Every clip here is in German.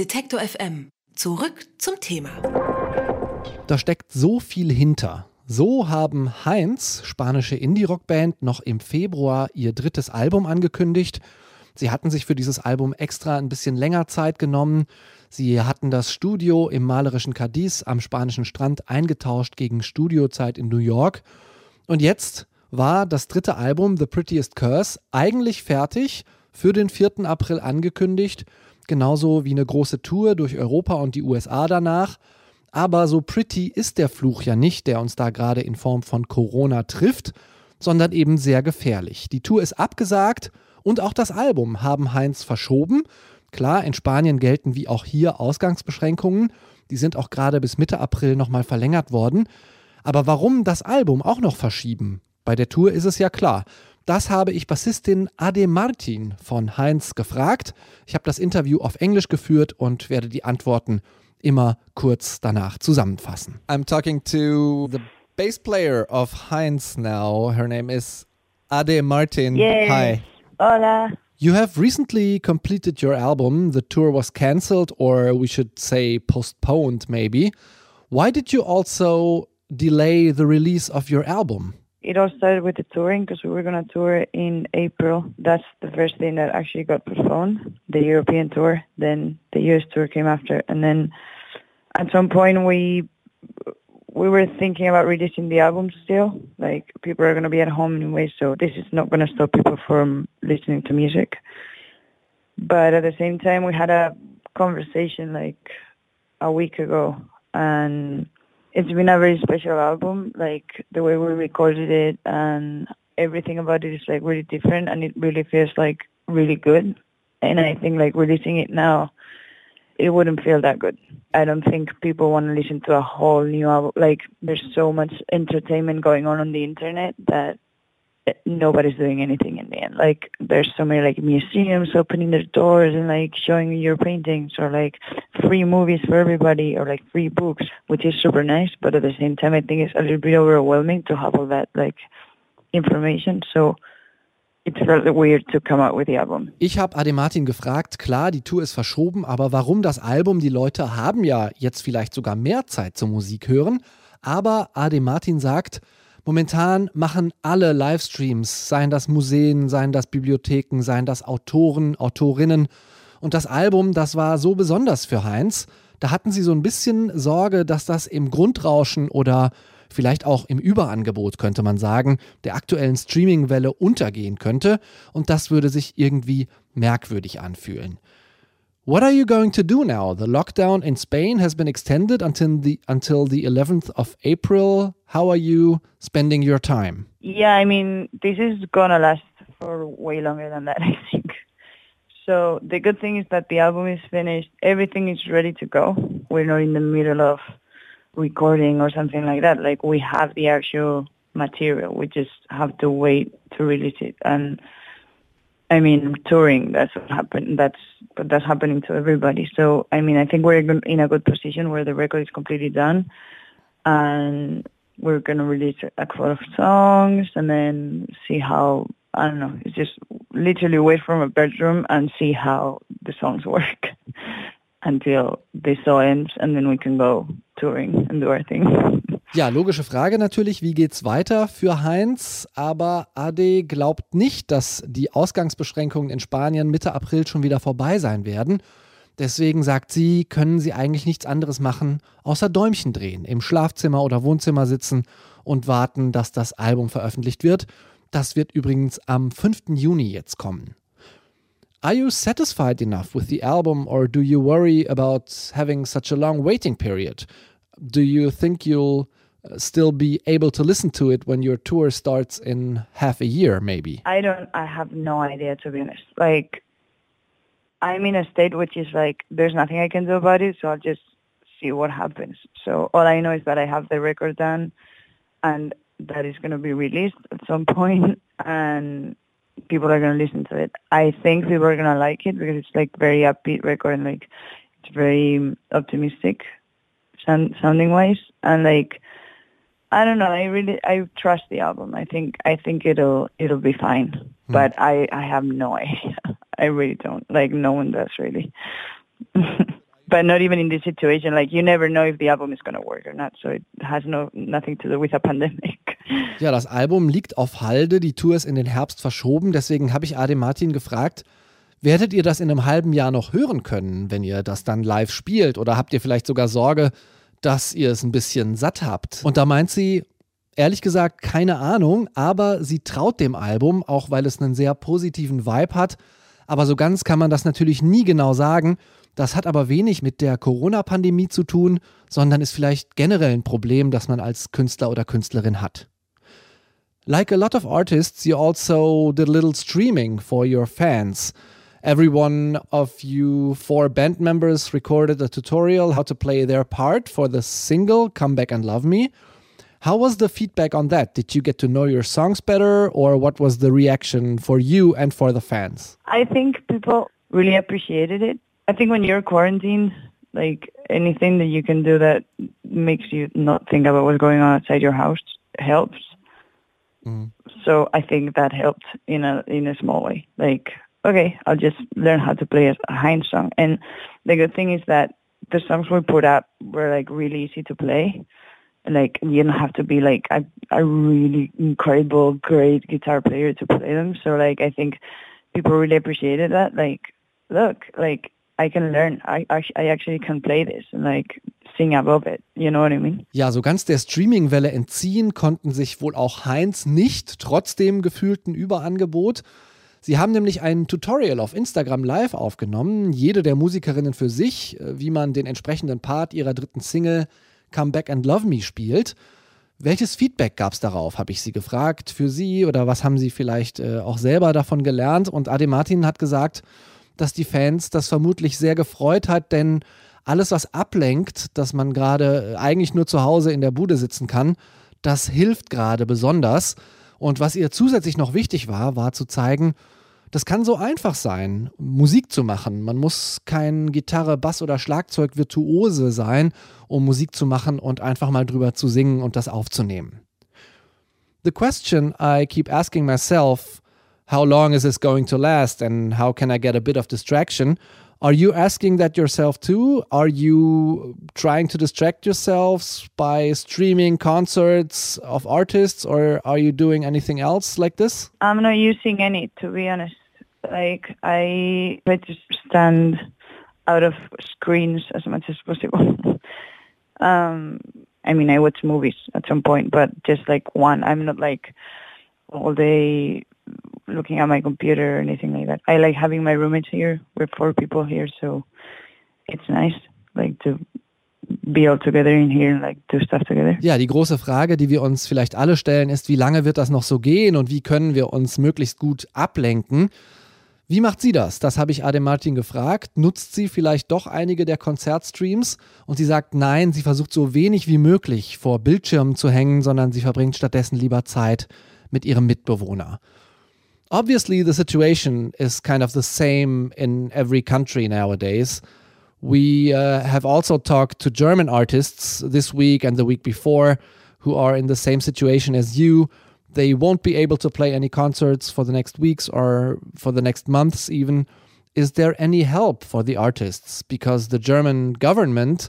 Detektor FM. Zurück zum Thema. Da steckt so viel hinter. So haben Heinz, spanische Indie-Rock-Band, noch im Februar ihr drittes Album angekündigt. Sie hatten sich für dieses Album extra ein bisschen länger Zeit genommen. Sie hatten das Studio im malerischen Cadiz am spanischen Strand eingetauscht gegen Studiozeit in New York. Und jetzt war das dritte Album The Prettiest Curse eigentlich fertig, für den 4. April angekündigt, genauso wie eine große Tour durch Europa und die USA danach. Aber so pretty ist der Fluch ja nicht, der uns da gerade in Form von Corona trifft, sondern eben sehr gefährlich. Die Tour ist abgesagt und auch das Album haben Heinz verschoben. Klar, in Spanien gelten wie auch hier Ausgangsbeschränkungen. Die sind auch gerade bis Mitte April nochmal verlängert worden. Aber warum das Album auch noch verschieben? Bei der Tour ist es ja klar. Das habe ich Bassistin Ade Martin von Heinz gefragt. Ich habe das Interview auf Englisch geführt und werde die Antworten immer kurz danach zusammenfassen. I'm talking to the bass player of Heinz now. Her name is Ade Martin. Yes. Hi. Hola. You have recently completed your album. The tour was cancelled, or we should say postponed, maybe. Why did you also delay the release of your album? It all started with the touring because we were going to tour in April. That's the first thing that actually got postponed, the European tour. Then the US tour came after. And then at some point we we were thinking about releasing the album still. Like people are going to be at home anyway, so this is not going to stop people from listening to music. But at the same time, we had a conversation like a week ago, and it's been a very special album. Like the way we recorded it and everything about it is like really different, and it really feels like really good. And I think like releasing it now it wouldn't feel that good. I don't think people want to listen to a whole new album. Like there's so much entertainment going on on the internet that nobody's doing anything in the end. Like there's so many like museums opening their doors and like showing your paintings or like free movies for everybody or like free books, which is super nice. But at the same time, I think it's a little bit overwhelming to have all that like information. So it felt weird to come out with the album. Ich habe Ade Martin gefragt, klar, die Tour ist verschoben, aber warum das Album? Die Leute haben ja jetzt vielleicht sogar mehr Zeit zum Musik hören. Aber Ade Martin sagt, momentan machen alle Livestreams, seien das Museen, seien das Bibliotheken, seien das Autoren, Autorinnen. Und das Album, das war so besonders für Heinz. Da hatten sie so ein bisschen Sorge, dass das im Grundrauschen oder vielleicht auch im Überangebot, könnte man sagen, der aktuellen Streaming-Welle untergehen könnte und das würde sich irgendwie merkwürdig anfühlen. What are you going to do now? The lockdown in Spain has been extended until the until the 11th of April. How are you spending your time? Yeah, I mean, this is gonna last for way longer than that, I think. So the good thing is that the album is finished. Everything is ready to go. We're not in the middle of recording or something like that. Like we have the actual material. We just have to wait to release it. And I mean, touring, that's what happened. That's, that's happening to everybody. So, I mean, I think we're in a good position where the record is completely done and we're going to release a couple of songs and then see how, I don't know, it's just literally wait from a bedroom and see how the songs work until this all ends and then we can go touring and do our thing. Ja, logische Frage natürlich, wie geht's weiter für Heinz? Aber Ade glaubt nicht, dass die Ausgangsbeschränkungen in Spanien Mitte April schon wieder vorbei sein werden. Deswegen sagt sie, können sie eigentlich nichts anderes machen, außer Däumchen drehen, im Schlafzimmer oder Wohnzimmer sitzen und warten, dass das Album veröffentlicht wird. Das wird übrigens am 5. Juni jetzt kommen. Are you satisfied enough with the album or do you worry about having such a long waiting period? Do you think you'll Uh, still be able to listen to it when your tour starts in half a year, maybe? I don't, I have no idea to be honest. Like, I'm in a state which is like, there's nothing I can do about it, so I'll just see what happens. So all I know is that I have the record done and that is going to be released at some point and people are going to listen to it. I think people are going to like it because it's like very upbeat record and like it's very um, optimistic sound, sounding wise and like I don't know. I really I trust the album. I think I think it'll it'll be fine. Hmm. But I I have no idea. I really don't. Like no one does really. but not even in this situation. Like you never know if the album is going to work or not. So it has no nothing to do with a pandemic. Ja, das Album liegt auf Halde. Die Tour ist in den Herbst verschoben. Deswegen habe ich Ade Martin gefragt, werdet ihr das in einem halben Jahr noch hören können, wenn ihr das dann live spielt? Oder habt ihr vielleicht sogar Sorge, dass ihr es ein bisschen satt habt? Und da meint sie, ehrlich gesagt, keine Ahnung, aber sie traut dem Album, auch weil es einen sehr positiven Vibe hat. Aber so ganz kann man das natürlich nie genau sagen. Das hat aber wenig mit der Corona-Pandemie zu tun, sondern ist vielleicht generell ein Problem, das man als Künstler oder Künstlerin hat. Like a lot of artists, you also did a little streaming for your fans. Every one of you four band members recorded a tutorial how to play their part for the single Come Back and Love Me. How was the feedback on that? Did you get to know your songs better, or what was the reaction for you and for the fans? I think people really appreciated it. I think when you're quarantined, like anything that you can do that makes you not think about what's going on outside your house helps. Mm. So I think that helped in a in a small way. Like, okay, I'll just learn how to play a Heinz song. And the good thing is that the songs we put up were like really easy to play. Like you don't have to be like a, a really incredible great guitar player to play them. So like i think people really appreciated that. Like look like i can learn. I i actually can play this and like sing above it. You know what i mean? Ja so ganz der streaming welle entziehen konnten sich wohl auch heinz nicht trotz dem gefühlten überangebot Sie haben nämlich ein Tutorial auf Instagram Live aufgenommen, jede der Musikerinnen für sich, äh, wie man den entsprechenden Part ihrer dritten Single Come Back and Love Me spielt. Welches Feedback gab es darauf, habe ich Sie gefragt, für Sie oder was haben Sie vielleicht äh, auch selber davon gelernt? Und Ade Martin hat gesagt, dass die Fans das vermutlich sehr gefreut hat, denn alles, was ablenkt, dass man gerade äh, eigentlich nur zu Hause in der Bude sitzen kann, das hilft gerade besonders. Und was ihr zusätzlich noch wichtig war, war zu zeigen, das kann so einfach sein, Musik zu machen. Man muss kein Gitarre, Bass oder Schlagzeug Virtuose sein, um Musik zu machen und einfach mal drüber zu singen und das aufzunehmen. The question I keep asking myself, how long is this going to last and how can I get a bit of distraction? Are you asking that yourself too? Are you trying to distract yourselves by streaming concerts of artists or are you doing anything else like this? I'm not using any, to be honest. Like I try to stand out of screens as much as possible. um, I mean, I watch movies at some point, but just like one. I'm not like all day looking at my computer or anything like that. I like having my roommates here. We're four people here, so it's nice like to be all together in here and like do stuff together. Ja, die große Frage, die wir uns vielleicht alle stellen, ist, wie lange wird das noch so gehen und wie können wir uns möglichst gut ablenken? Wie macht sie das? Das habe ich Adem Martin gefragt. Nutzt sie vielleicht doch einige der Konzertstreams? Und sie sagt, nein, sie versucht so wenig wie möglich vor Bildschirmen zu hängen, sondern sie verbringt stattdessen lieber Zeit mit ihrem Mitbewohner. Obviously, the situation is kind of the same in every country nowadays. We uh, have also talked to German artists this week and the week before who are in the same situation as you. They won't be able to play any concerts for the next weeks or for the next months even. Is there any help for the artists? Because the german government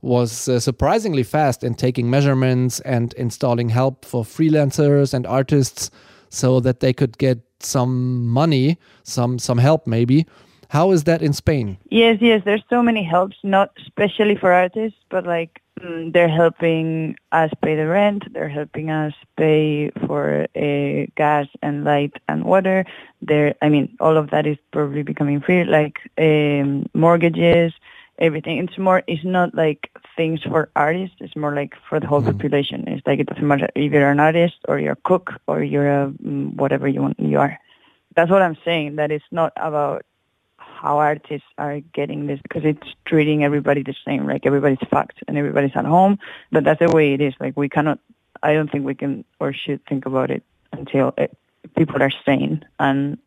was uh, surprisingly fast in taking measurements and installing help for freelancers and artists so that they could get some money some some help maybe how is that in spain yes yes there's so many helps not especially for artists but like Mm, they're helping us pay the rent. They're helping us pay for uh, gas and light and water. They're, I mean, all of that is probably becoming free, like um, mortgages, everything. It's more, it's not like things for artists. It's more like for the whole mm-hmm. population. It's like it doesn't matter if you're an artist or you're a cook or you're a mm, whatever you want you are. That's what I'm saying. That it's not about how artists are getting this because it's treating everybody the same. Like everybody's fucked and everybody's at home. But that's the way it is. Like we cannot. I don't think we can or should think about it until it, people are sane and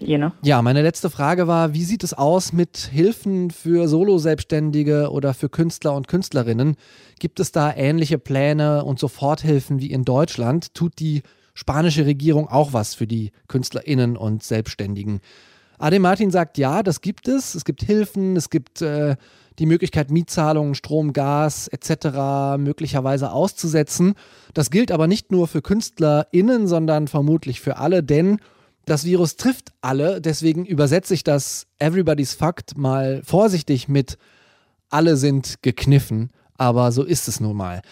Know? Ja, meine letzte Frage war, wie sieht es aus mit Hilfen für Solo-Selbstständige oder für Künstler und Künstlerinnen? Gibt es da ähnliche Pläne und Soforthilfen wie in Deutschland? Tut die spanische Regierung auch was für die KünstlerInnen und Selbstständigen? Ade Martin sagt, ja, das gibt es. Es gibt Hilfen, es gibt äh, die Möglichkeit, Mietzahlungen, Strom, Gas etc. möglicherweise auszusetzen. Das gilt aber nicht nur für KünstlerInnen, sondern vermutlich für alle, denn das Virus trifft alle. Deswegen übersetze ich das Everybody's Fucked mal vorsichtig mit alle sind gekniffen. Aber so ist es nun mal.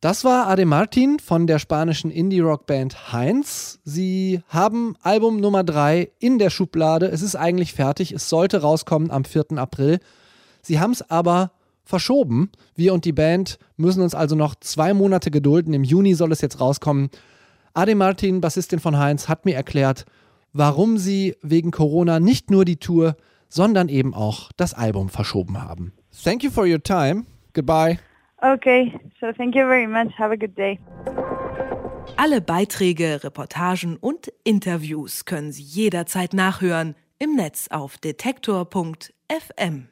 Das war Ade Martin von der spanischen Indie-Rock-Band Heinz. Sie haben Album Nummer 3 in der Schublade. Es ist eigentlich fertig. Es sollte rauskommen am 4. April. Sie haben es aber verschoben. Wir und die Band müssen uns also noch zwei Monate gedulden. Im Juni soll es jetzt rauskommen. Ade Martin, Bassistin von Heinz, hat mir erklärt, warum sie wegen Corona nicht nur die Tour, sondern eben auch das Album verschoben haben. Thank you for your time. Goodbye. Okay, so thank you very much. Have a good day. Alle Beiträge, Reportagen und Interviews können Sie jederzeit nachhören im Netz auf detektor.fm.